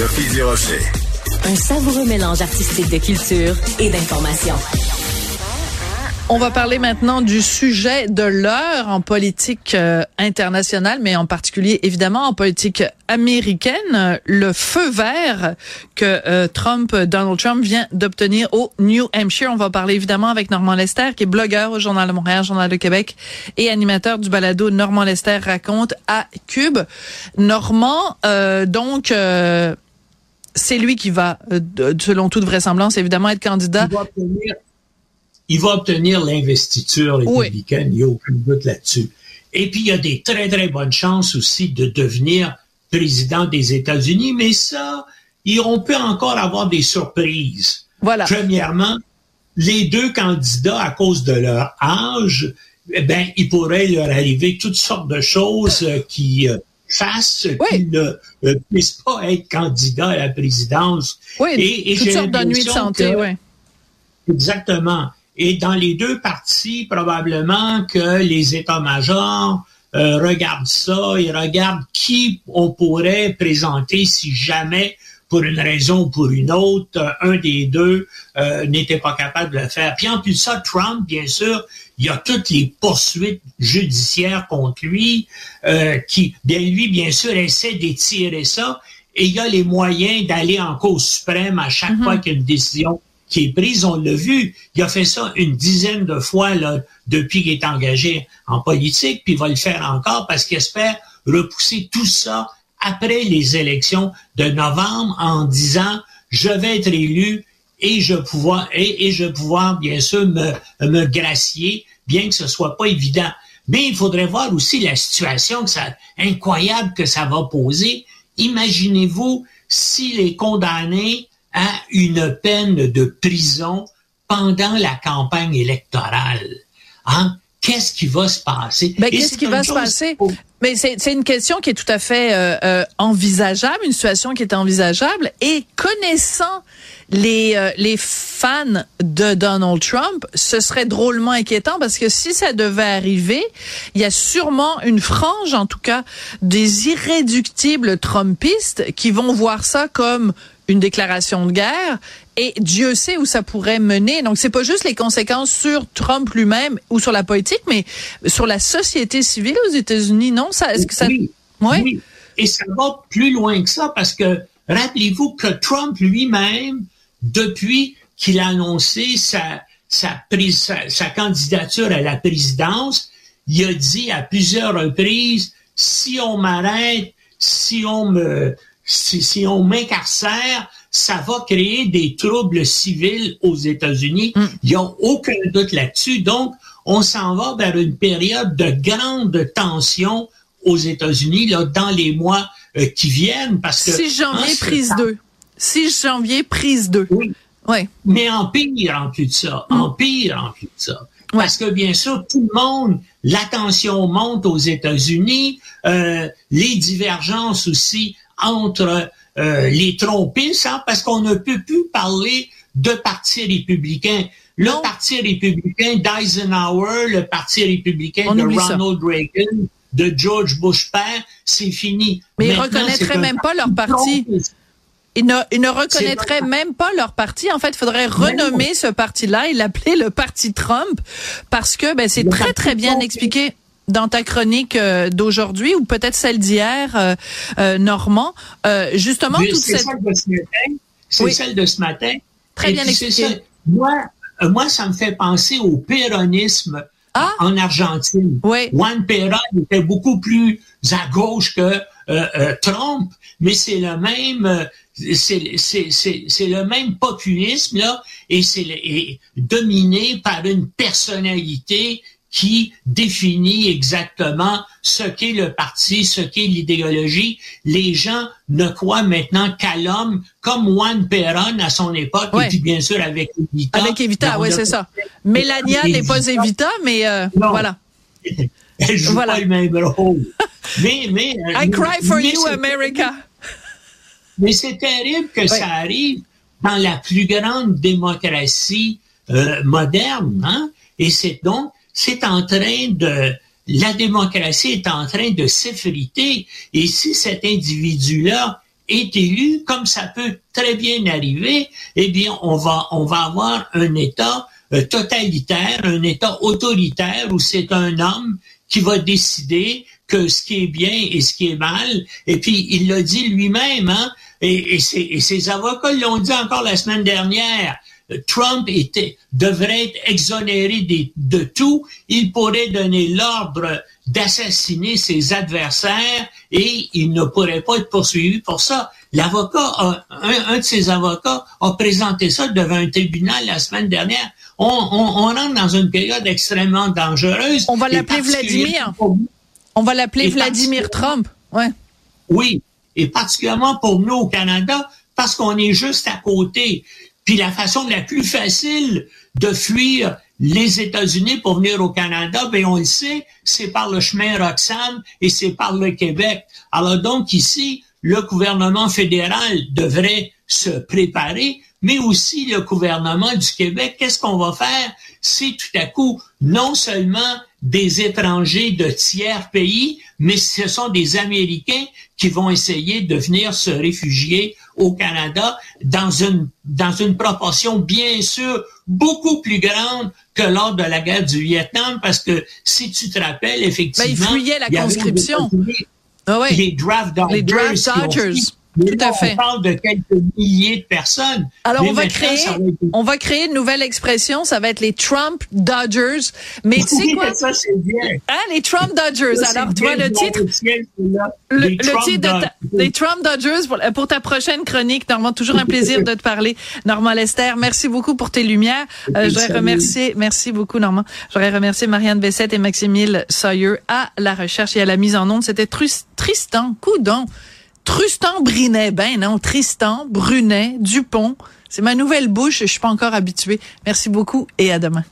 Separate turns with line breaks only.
Sophie Durocher.
Un savoureux mélange artistique de culture et d'information.
On va parler maintenant du sujet de l'heure en politique euh, internationale, mais en particulier évidemment en politique américaine, le feu vert que euh, Trump, Donald Trump vient d'obtenir au New Hampshire. On va parler évidemment avec Normand Lester, qui est blogueur au Journal de Montréal, Journal de Québec et animateur du balado Normand Lester raconte à Cube. Normand, euh, donc c'est lui qui va, selon toute vraisemblance, évidemment être candidat
il va obtenir l'investiture républicaine, il n'y a aucun doute là-dessus. Et puis, il y a des très, très bonnes chances aussi de devenir président des États-Unis, mais ça, on peut encore avoir des surprises.
Voilà.
Premièrement, les deux candidats, à cause de leur âge, eh ben, il pourrait leur arriver toutes sortes de choses euh, qui fassent qu'ils ne euh, puissent pas être candidats à la présidence.
Oui, et, toutes sortes d'ennuis de santé, oui.
Exactement. Et dans les deux parties, probablement que les états-majors euh, regardent ça et regardent qui on pourrait présenter si jamais, pour une raison ou pour une autre, un des deux euh, n'était pas capable de le faire. Puis en plus de ça, Trump, bien sûr, il y a toutes les poursuites judiciaires contre lui, euh, qui, bien lui, bien sûr, essaie d'étirer ça, et il y a les moyens d'aller en cause suprême à chaque mm-hmm. fois qu'il y a une décision qui est prise, on l'a vu. Il a fait ça une dizaine de fois là, depuis qu'il est engagé en politique, puis il va le faire encore parce qu'il espère repousser tout ça après les élections de novembre en disant je vais être élu et je pouvoir et, et je pouvoir bien sûr me, me gracier, bien que ce soit pas évident. Mais il faudrait voir aussi la situation que ça, incroyable que ça va poser. Imaginez-vous si les condamnés à une peine de prison pendant la campagne électorale. Hein? Qu'est-ce qui va se passer?
Ben, qu'est-ce qui va se passer? Mais c'est une question qui est tout à fait euh, euh, envisageable, une situation qui est envisageable. Et connaissant les, euh, les fans de Donald Trump, ce serait drôlement inquiétant parce que si ça devait arriver, il y a sûrement une frange, en tout cas, des irréductibles Trumpistes qui vont voir ça comme une déclaration de guerre et Dieu sait où ça pourrait mener. Donc c'est pas juste les conséquences sur Trump lui-même ou sur la politique, mais sur la société civile aux États-Unis. Non, ça est-ce que ça
oui, oui. Et ça va plus loin que ça parce que rappelez-vous que Trump lui-même, depuis qu'il a annoncé sa sa, sa, sa candidature à la présidence, il a dit à plusieurs reprises si on m'arrête, si on me si, on m'incarcère, ça va créer des troubles civils aux États-Unis. Mm. Il n'y a aucun doute là-dessus. Donc, on s'en va vers une période de grande tension aux États-Unis là, dans les mois euh, qui viennent. Parce que
6 janvier, prise 2. 6 janvier, prise 2.
Oui.
Ouais.
Mais en pire en plus de ça. Mm. En pire en plus de ça. Parce que bien sûr, tout le monde, l'attention monte aux États-Unis, euh, les divergences aussi entre euh, les trompistes, hein, parce qu'on ne peut plus parler de parti républicain. Le parti républicain d'Eisenhower, le parti républicain de Ronald Reagan, de George Bush père, c'est fini.
Mais ils reconnaîtraient même pas leur parti. Ils ne, ils ne reconnaîtraient même pas leur parti. En fait, il faudrait renommer ce parti-là et l'appeler le parti Trump parce que ben, c'est très, très bien expliqué dans ta chronique euh, d'aujourd'hui ou peut-être celle d'hier, euh, euh Normand, justement
toute cette... celle de ce matin. C'est celle de ce matin.
Très bien expliqué.
Moi, moi, ça me fait penser au péronisme ah? en Argentine.
Oui.
Juan Perón était beaucoup plus à gauche que Trump, mais c'est le même, c'est c'est le même populisme là, et c'est dominé par une personnalité qui définit exactement ce qu'est le parti, ce qu'est l'idéologie. Les gens ne croient maintenant qu'à l'homme, comme Juan Perón à son époque, et puis bien sûr avec Evita.
Avec Evita, oui, c'est ça. Melania n'est pas Evita, mais euh, voilà.
Elle joue voilà. pas le même rôle. mais, mais,
I cry for you, America.
Mais c'est terrible que ça arrive dans la plus grande démocratie euh, moderne, hein? Et c'est donc c'est en train de la démocratie est en train de s'effriter. Et si cet individu-là est élu, comme ça peut très bien arriver, eh bien, on va, on va avoir un État euh, totalitaire, un État autoritaire où c'est un homme qui va décider que ce qui est bien et ce qui est mal. Et puis, il l'a dit lui-même, hein, et, et, ses, avocats l'ont dit encore la semaine dernière. Trump était, devrait être exonéré de, de tout. Il pourrait donner l'ordre d'assassiner ses adversaires et il ne pourrait pas être poursuivi pour ça. L'avocat, un, de ses avocats a présenté ça devant un tribunal la semaine dernière. On, on, on rentre dans une période extrêmement dangereuse.
On va l'appeler Vladimir. On va l'appeler Vladimir Trump. Ouais.
Oui, et particulièrement pour nous au Canada, parce qu'on est juste à côté. Puis la façon la plus facile de fuir les États-Unis pour venir au Canada, ben on le sait, c'est par le chemin Roxham et c'est par le Québec. Alors donc ici, le gouvernement fédéral devrait se préparer, mais aussi le gouvernement du Québec. Qu'est-ce qu'on va faire si tout à coup, non seulement des étrangers de tiers pays, mais ce sont des Américains qui vont essayer de venir se réfugier au Canada dans une, dans une proportion bien sûr beaucoup plus grande que lors de la guerre du Vietnam, parce que si tu te rappelles, effectivement...
Ben, il la conscription.
Ah les draft
Les draft dodgers. Tout à fait.
On parle de quelques milliers de personnes.
Alors, on va créer, on va créer une nouvelle expression. Ça va être les Trump Dodgers. Mais tu sais quoi?
ça, c'est bien.
Hein, les Trump Dodgers. Alors, tu vois, le titre, le, titre de les Trump Dodgers pour, ta prochaine chronique. Normand, toujours un plaisir de te parler. Normand Lester, merci beaucoup pour tes lumières. Euh, je voudrais remercier, merci beaucoup, Normand. Je voudrais remercier Marianne Bessette et Maximile Sawyer à la recherche et à la mise en onde. C'était Tristan Coudon. Trustan Brinet, ben non, Tristan, Brunet, Dupont. C'est ma nouvelle bouche, je suis pas encore habituée. Merci beaucoup et à demain.